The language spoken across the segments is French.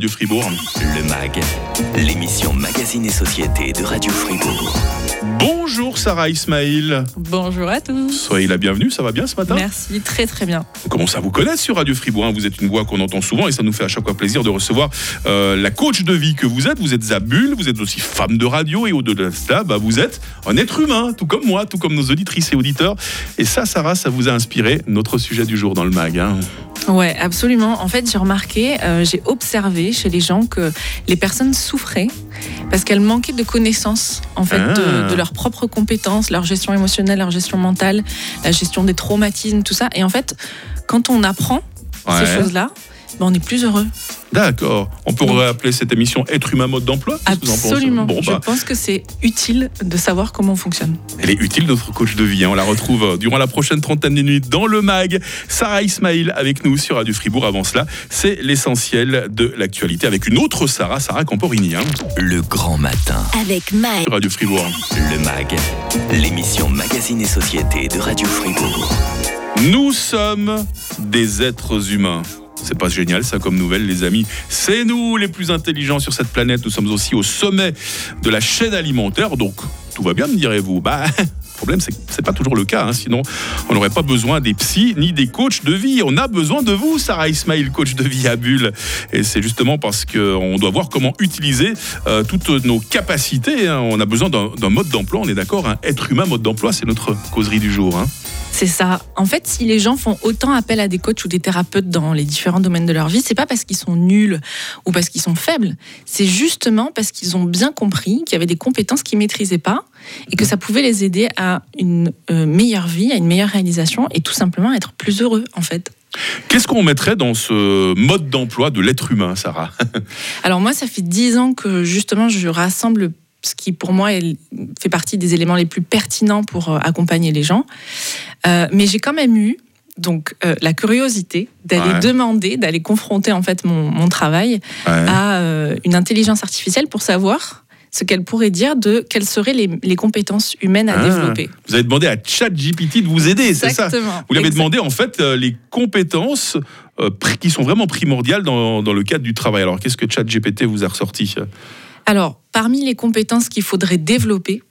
Radio Fribourg. Le MAG, l'émission Magazine et Société de Radio Fribourg. Bonjour Sarah Ismail. Bonjour à tous. Soyez la bienvenue, ça va bien ce matin Merci, très très bien. On commence à vous connaître sur Radio Fribourg. hein. Vous êtes une voix qu'on entend souvent et ça nous fait à chaque fois plaisir de recevoir euh, la coach de vie que vous êtes. Vous êtes Zabul, vous êtes aussi femme de radio et au-delà de cela, bah, vous êtes un être humain, tout comme moi, tout comme nos auditrices et auditeurs. Et ça, Sarah, ça vous a inspiré notre sujet du jour dans le mag. hein. Ouais, absolument. En fait, j'ai remarqué, euh, j'ai observé chez les gens que les personnes souffraient parce qu'elles manquaient de connaissances en fait Ah. de, de leurs propres compétences, leur gestion émotionnelle, leur gestion mentale, la gestion des traumatismes, tout ça. Et en fait, quand on apprend Ouais. ces choses-là, ben, on est plus heureux. D'accord. On pourrait appeler cette émission Être humain mode d'emploi Absolument. Bon, Je bah, pense que c'est utile de savoir comment on fonctionne. Elle est utile, notre coach de vie. hein. On la retrouve euh, durant la prochaine trentaine de minutes dans le MAG. Sarah Ismail avec nous sur Radio Fribourg. Avant cela, c'est l'essentiel de l'actualité avec une autre Sarah, Sarah Camporini, hein, Le grand matin. Avec Mike. sur Radio Fribourg. Le MAG, l'émission Magazine et Société de Radio Fribourg. Nous sommes des êtres humains. C'est pas génial ça comme nouvelle les amis. C'est nous les plus intelligents sur cette planète. Nous sommes aussi au sommet de la chaîne alimentaire. Donc tout va bien me direz-vous. Bah le problème c'est que c'est pas toujours le cas. hein. Sinon on n'aurait pas besoin des psys ni des coachs de vie. On a besoin de vous Sarah Ismail, coach de vie à Bulle. Et c'est justement parce qu'on doit voir comment utiliser euh, toutes nos capacités. hein. On a besoin d'un mode d'emploi. On est d'accord. hein. Être humain mode d'emploi c'est notre causerie du jour. C'est ça. En fait, si les gens font autant appel à des coachs ou des thérapeutes dans les différents domaines de leur vie, c'est pas parce qu'ils sont nuls ou parce qu'ils sont faibles. C'est justement parce qu'ils ont bien compris qu'il y avait des compétences qu'ils maîtrisaient pas et que ça pouvait les aider à une euh, meilleure vie, à une meilleure réalisation et tout simplement être plus heureux, en fait. Qu'est-ce qu'on mettrait dans ce mode d'emploi de l'être humain, Sarah? Alors moi, ça fait dix ans que justement je rassemble ce qui pour moi fait partie des éléments les plus pertinents pour euh, accompagner les gens. Euh, mais j'ai quand même eu donc euh, la curiosité d'aller Ouais. demander, d'aller confronter en fait mon, mon travail à euh, une intelligence artificielle pour savoir ce qu'elle pourrait dire de quelles seraient les, les compétences humaines à Ah. développer. Vous avez demandé à ChatGPT de vous aider, c'est ça? Exactement. Vous lui avez demandé en fait euh, les compétences qui sont vraiment primordiales dans, dans le cadre du travail. Alors qu'est-ce que ChatGPT vous a ressorti? Alors, parmi les compétences qu'il faudrait développer,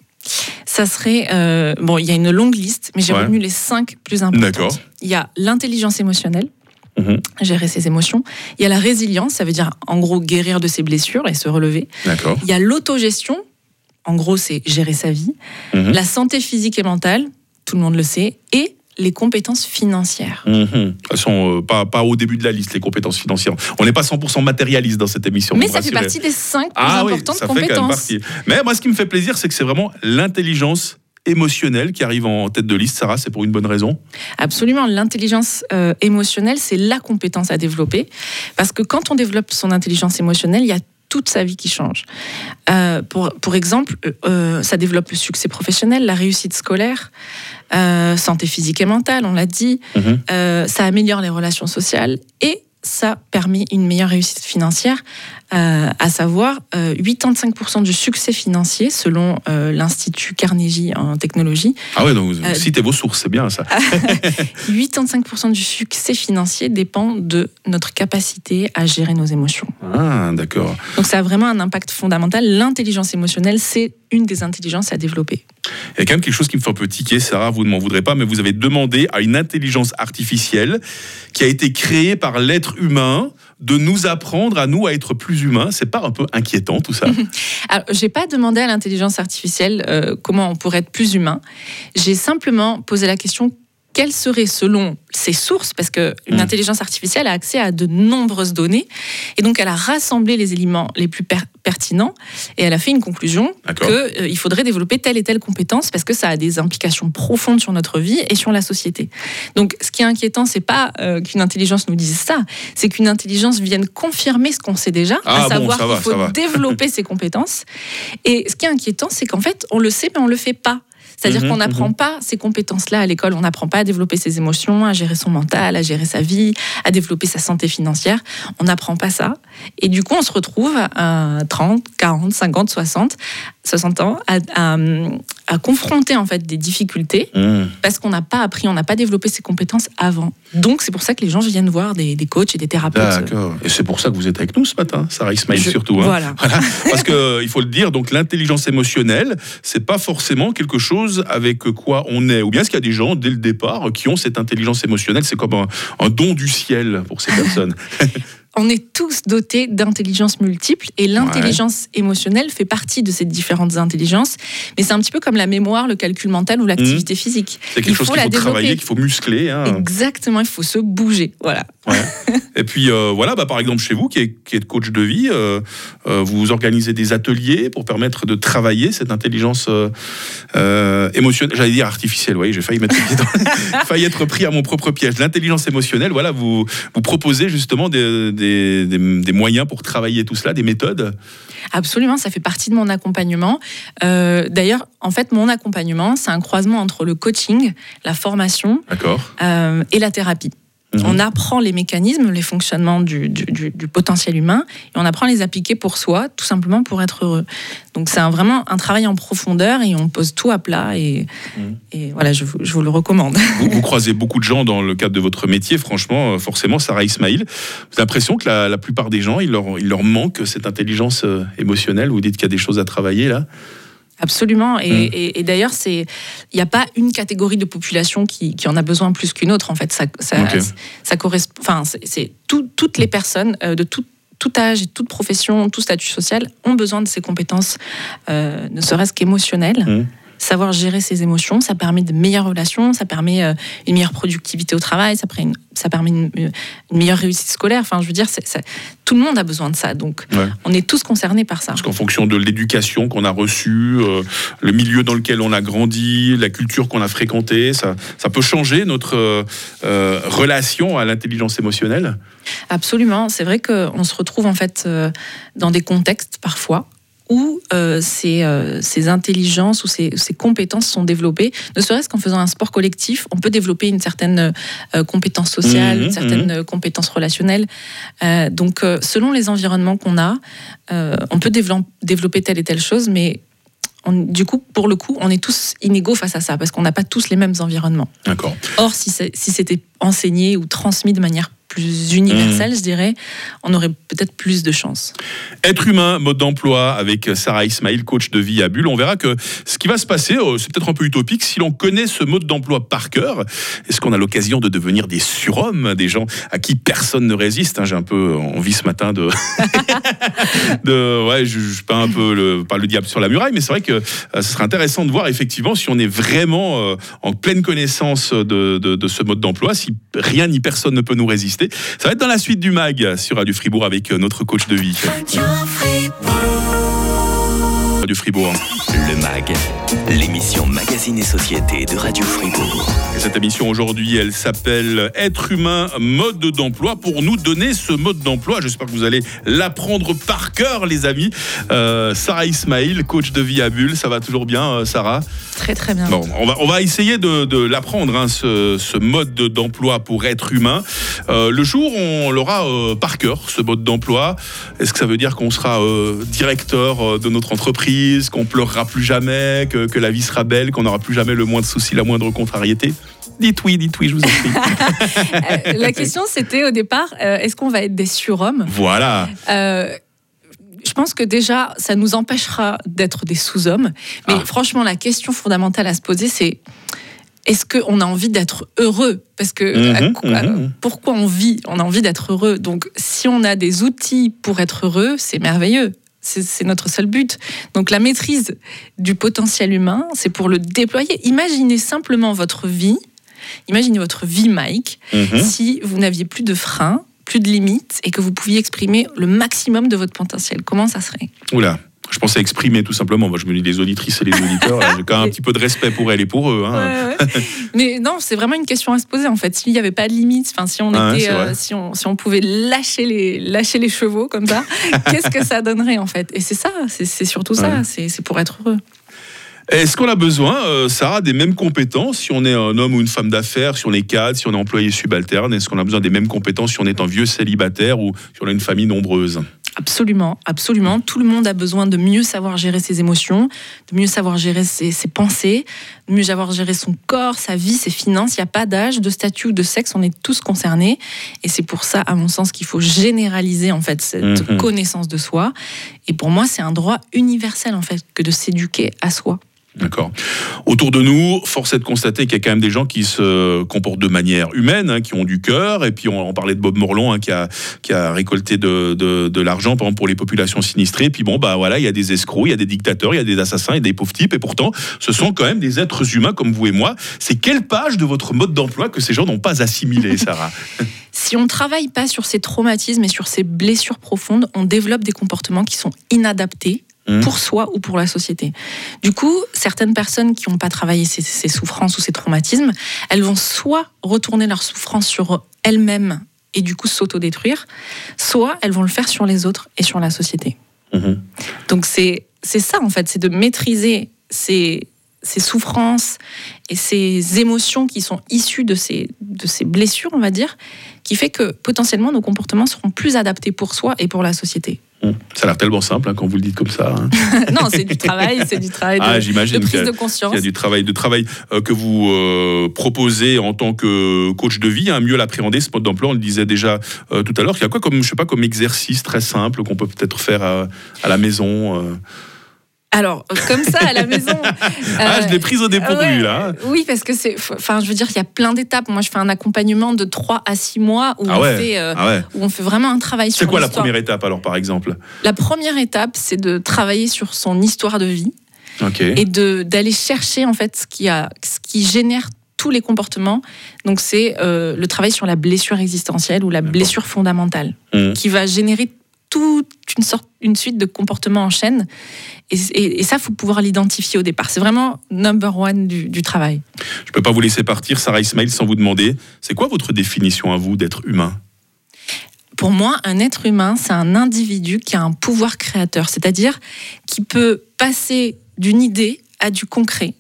ça serait. euh, bon, il y a une longue liste, mais j'ai Ouais. retenu les cinq plus importantes. Il y a l'intelligence émotionnelle, Mhm. gérer ses émotions. Il y a la résilience, ça veut dire en gros guérir de ses blessures et se relever. Il y a l'autogestion, en gros, c'est gérer sa vie. Mhm. La santé physique et mentale, tout le monde le sait. Et les compétences financières. Mhm. Elles sont euh, pas, pas au début de la liste, les compétences financières. On n'est pas 100% matérialiste dans cette émission. Mais ça fait partie des cinq plus Ah oui, importantes ça fait quand même compétences. partie. Mais moi, ce qui me fait plaisir, c'est que c'est vraiment l'intelligence émotionnelle qui arrive en tête de liste. Sarah, c'est pour une bonne raison? Absolument, l'intelligence euh, émotionnelle, c'est la compétence à développer. Parce que quand on développe son intelligence émotionnelle, il y a toute sa vie qui change. Euh, pour, pour exemple, euh, euh, ça développe le succès professionnel, la réussite scolaire, euh, santé physique et mentale, on l'a dit, Mhm. Ça améliore les relations sociales et ça permet une meilleure réussite financière, euh, à savoir euh, 85% du succès financier selon euh, l'Institut Carnegie en technologie. Ah ouais, donc vous Euh, citez vos sources, c'est bien ça. 85% du succès financier dépend de notre capacité à gérer nos émotions. Ah, d'accord. Donc ça a vraiment un impact fondamental. L'intelligence émotionnelle, c'est une des intelligences à développer. Il y a quand même quelque chose qui me fait un peu tiquer, Sarah, vous ne m'en voudrez pas, mais vous avez demandé à une intelligence artificielle qui a été créée par l'être humain de nous apprendre à nous à être plus humains. C'est pas un peu inquiétant tout ça? Alors, j'ai pas demandé à l'intelligence artificielle euh, comment on pourrait être plus humain. J'ai simplement posé la question quelles seraient, selon ses sources, parce qu'une Mm. intelligence artificielle a accès à de nombreuses données, et donc elle a rassemblé les éléments les plus per- pertinents, et elle a fait une conclusion qu'il faudrait développer telle et telle compétence, parce que ça a des implications profondes sur notre vie et sur la société. Donc ce qui est inquiétant, c'est pas euh, qu'une intelligence nous dise ça, c'est qu'une intelligence vienne confirmer ce qu'on sait déjà, Ah à savoir qu'il faut développer ses compétences. Et ce qui est inquiétant, c'est qu'en fait, on le sait, mais on le fait pas. C'est-à-dire Mhm, qu'on n'apprend pas ces compétences-là à l'école. On n'apprend pas à développer ses émotions, à gérer son mental, à gérer sa vie, à développer sa santé financière. On n'apprend pas ça. Et du coup, on se retrouve à 30, 40, 50, 60, ça s'entend, à, à- à confronter en fait des difficultés Mmh. parce qu'on n'a pas appris, on n'a pas développé ces compétences avant. Donc c'est pour ça que les gens viennent voir des, des coachs et des thérapeutes. D'accord. Et c'est pour ça que vous êtes avec nous ce matin, Sarah Ismail Je- surtout. hein. Voilà. Voilà. Parce que euh, il faut le dire, donc l'intelligence émotionnelle, c'est pas forcément quelque chose avec quoi on est. Ou bien est-ce qu'il y a des gens dès le départ qui ont cette intelligence émotionnelle, c'est comme un, un don du ciel pour ces personnes. On est tous dotés d'intelligence multiples et l'intelligence émotionnelle fait partie de ces différentes intelligences. Mais c'est un petit peu comme la mémoire, le calcul mental ou l'activité physique. C'est quelque Il chose faut qu'il la faut travailler, qu'il faut muscler. hein. Exactement, il faut se bouger. Voilà. Ouais. Et puis euh, voilà, bah, par exemple chez vous qui êtes, êtes coach de vie, euh, euh, vous organisez des ateliers pour permettre de travailler cette intelligence émotionnelle, j'allais dire artificielle, oui, j'ai failli mettre le pied dans- failli être pris à mon propre piège. L'intelligence émotionnelle, voilà, vous, vous proposez justement des, des- des- des moyens pour travailler tout cela, des méthodes? Absolument, ça fait partie de mon accompagnement. D'ailleurs, en fait, mon accompagnement, c'est un croisement entre le coaching, la formation et la thérapie. Mhm. On apprend les mécanismes, les fonctionnements du, du- du- du potentiel humain, et on apprend à les appliquer pour soi, tout simplement pour être heureux. Donc c'est un- vraiment un travail en profondeur et on pose tout à plat et, Mhm. et voilà, je vous, je vous le recommande. vous, vous croisez beaucoup de gens dans le cadre de votre métier, franchement, euh, forcément, Sarah Ismail. Vous avez l'impression que la, la plupart des gens, il leur, il leur manque cette intelligence euh, émotionnelle. Vous dites qu'il y a des choses à travailler là. Absolument. Et, et- et d'ailleurs, c'est il n'y a pas une catégorie de population qui, qui en a besoin plus qu'une autre. En fait, ça, ça, correspond. Enfin, c'est- c'est tout- toutes les personnes euh, de tout, tout âge et toute profession, tout statut social ont besoin de ces compétences, euh, ne serait-ce qu'émotionnelles. Mhm. Savoir gérer ses émotions, ça permet de meilleures relations, ça permet euh, une meilleure productivité au travail, ça, permet une- ça permet une, une meilleure réussite scolaire. Enfin, je veux dire, tout le monde a besoin de ça. Donc, Ouais. on est tous concernés par ça. Parce qu'en fonction de l'éducation qu'on a reçue, euh, le milieu dans lequel on a grandi, la culture qu'on a fréquentée, ça, ça peut changer notre euh, euh, relation à l'intelligence émotionnelle? Absolument. C'est vrai qu'on se retrouve en fait euh, dans des contextes parfois où euh, ces, euh, ces intelligences ou ces, ces compétences sont développées, ne serait-ce qu'en faisant un sport collectif, on peut développer une certaine euh, compétence sociale, Mhm, une certaine euh, compétence relationnelle. Donc, selon les environnements qu'on a, on peut dévelop- développer telle et telle chose, mais on- du coup, pour le coup, on est tous inégaux face à ça, parce qu'on n'a pas tous les mêmes environnements. D'accord. Or, si c'était enseigné ou transmis de manière plus universelle, je dirais, on aurait peut-être plus de chance. Être humain, mode d'emploi avec Sarah Ismail, coach de vie à Bulle. On verra que ce qui va se passer, euh, c'est peut-être un peu utopique, si l'on connaît ce mode d'emploi par cœur. Est-ce qu'on a l'occasion de devenir des surhommes, des gens à qui personne ne résiste? Hein, J'ai un peu envie ce matin de, de ouais, je, je peins un peu le, pas le diable sur la muraille, mais c'est vrai que euh, ce serait intéressant de voir effectivement si on est vraiment euh, en pleine connaissance de, de- de ce mode d'emploi, si rien ni personne ne peut nous résister. Ça va être dans la suite du mag sur Radio Fribourg avec euh, notre coach de vie. Radio Fribourg. Le MAG, l'émission Magazine et Société de Radio Fribourg. Et cette émission aujourd'hui, elle s'appelle Être humain, mode d'emploi. Pour nous donner ce mode d'emploi, j'espère que vous allez l'apprendre par cœur, les amis. Euh, Sarah Ismail, coach de vie à Bulle, ça va toujours bien, euh, Sarah? Très très bien. Bon, on va, on va essayer de, de l'apprendre, hein, ce, ce mode de- d'emploi pour être humain. Euh, le jour, on l'aura euh, par cœur, ce mode d'emploi. Est-ce que ça veut dire qu'on sera euh, directeur de notre entreprise, qu'on pleurera plus jamais, que, que la vie sera belle, qu'on n'aura plus jamais le moindre souci, la moindre contrariété Dites oui, dites oui, je vous en prie. Euh, la question c'était au départ, euh, est-ce qu'on va être des surhommes? Voilà. Euh, je pense que déjà, ça nous empêchera d'être des sous-hommes. Mais Ah. franchement, la question fondamentale à se poser, c'est est-ce qu'on a envie d'être heureux? Parce que Mhm, à mhm. pourquoi on vit? On a envie d'être heureux. Donc, si on a des outils pour être heureux, c'est merveilleux. C'est notre seul but. Donc, la maîtrise du potentiel humain, c'est pour le déployer. Imaginez simplement votre vie. Imaginez votre vie, Mike Mhm. si vous n'aviez plus de freins, plus de limites et que vous pouviez exprimer le maximum de votre potentiel Comment ça serait? Oula. Je pensais exprimer tout simplement. Moi, je me dis les auditrices et les auditeurs. J'ai quand même un petit peu de respect pour elles et pour eux. hein. Mais non, c'est vraiment une question à se poser en fait. S'il n'y avait pas de limites, enfin si on Ah était, euh, si on si on pouvait lâcher les lâcher les chevaux comme ça, qu'est-ce que ça donnerait en fait? Et c'est ça, c'est surtout ça. Ouais. C'est pour être heureux. Est-ce qu'on a besoin, euh, Sarah, des mêmes compétences si on est un homme ou une femme d'affaires, si on est cadre, si on est employé subalterne? Est-ce qu'on a besoin des mêmes compétences si on est un vieux célibataire ou si on a une famille nombreuse? Absolument, absolument. Tout le monde a besoin de mieux savoir gérer ses émotions, de mieux savoir gérer ses, ses pensées, de mieux savoir gérer son corps, sa vie, ses finances. Il n'y a pas d'âge, de statut ou de sexe, on est tous concernés. Et c'est pour ça, à mon sens, qu'il faut généraliser en fait cette Mhm. connaissance de soi. Et pour moi, c'est un droit universel en fait que de s'éduquer à soi. D'accord. Autour de nous, force est de constater qu'il y a quand même des gens qui se comportent de manière humaine, hein, qui ont du cœur. Et puis on, on parlait de Bob Morlon, hein, qui, a, récolté de, l'argent, pour les populations sinistrées. Et puis bon, bah voilà, il y a des escrocs, il y a des dictateurs, il y a des assassins, il y a des pauvres types. Et pourtant, ce sont quand même des êtres humains comme vous et moi. C'est quelle page de votre mode d'emploi que ces gens n'ont pas assimilé, Sarah? Si on ne travaille pas sur ces traumatismes et sur ces blessures profondes, on développe des comportements qui sont inadaptés Mhm. pour soi ou pour la société. Du coup, certaines personnes qui n'ont pas travaillé ces, ces souffrances ou ces traumatismes, elles vont soit retourner leur souffrance sur elles-mêmes et du coup s'autodétruire, soit elles vont le faire sur les autres et sur la société. Mhm. Donc c'est c'est ça en fait, c'est de maîtriser ces, ces souffrances et ces émotions qui sont issues de ces, de ces blessures, on va dire, qui fait que potentiellement nos comportements seront plus adaptés pour soi et pour la société. Ça a l'air tellement simple hein, quand vous le dites comme ça. hein. non, c'est du travail, c'est du travail de, Ah, j'imagine de prise de Il conscience. y a du travail, de travail euh, que vous euh, proposez en tant que coach de vie, hein, mieux l'appréhender ce mode d'emploi. On le disait déjà euh, tout à l'heure. Il y a quoi comme, je sais pas, comme exercice très simple qu'on peut peut-être faire à, à la maison euh? Alors, euh, comme ça, à la maison. Ah, euh, je l'ai prise au dépourvu ouais, là. Oui, parce que c'est. Enfin, je veux dire, il y a plein d'étapes. Moi, je fais un accompagnement de 3 à 6 mois où, Ah on, ouais. fait, euh, Ah ouais. où on fait vraiment un travail sur C'est quoi la première étape alors par exemple? La première étape, c'est de travailler sur son histoire de vie. Ok. et de d'aller chercher en fait ce qui a ce qui génère tous les comportements. Donc c'est euh, le travail sur la blessure existentielle ou la blessure fondamentale Mhm. qui va générer toute une sorte une suite de comportements en chaîne et, et, et ça faut pouvoir l'identifier au départ. C'est vraiment number one du, du travail. Je peux pas vous laisser partir, Sarah Ismail, sans vous demander, c'est quoi votre définition à vous d'être humain? Pour moi, un être humain, c'est un individu qui a un pouvoir créateur, c'est-à-dire qui peut passer d'une idée à du concret.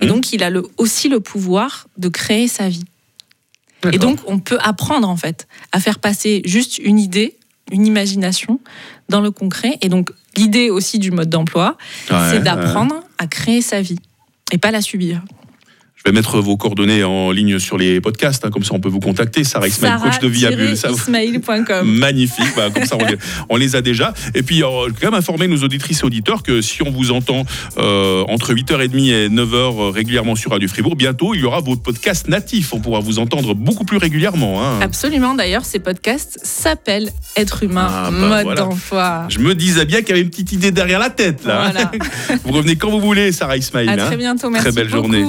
Et Mhm. donc, il a le, aussi le pouvoir de créer sa vie. Et donc, on peut apprendre, en fait, à faire passer juste une idée, une imagination dans le concret. Et donc, l'idée aussi du mode d'emploi, Ouais, c'est ouais. d'apprendre à créer sa vie et pas la subir. Je vais mettre vos coordonnées en ligne sur les podcasts, hein, comme ça on peut vous contacter. Sarah Ismail, coach de vie. Magnifique, bah, comme ça on les, on les a déjà. Et puis, euh, je vais quand même informer nos auditrices et auditeurs que si on vous entend euh, entre 8h30 et 9h régulièrement sur Radio Fribourg, bientôt il y aura votre podcast natif. On pourra vous entendre beaucoup plus régulièrement. hein. Absolument. D'ailleurs, ces podcasts s'appellent Être humain, Ah, bah, mode voilà. d'emploi. Je me disais bien qu'il y avait une petite idée derrière la tête là. Voilà. vous revenez quand vous voulez, Sarah Ismail. À hein. très bientôt. Merci Très belle beaucoup. journée.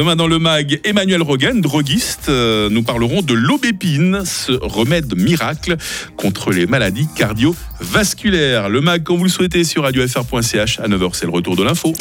Demain dans le mag, Emmanuel Rogan, droguiste, euh, nous parlerons de l'aubépine, ce remède miracle contre les maladies cardiovasculaires. Le mag, quand vous le souhaitez, sur radiofr.ch à 9h, c'est le retour de l'info.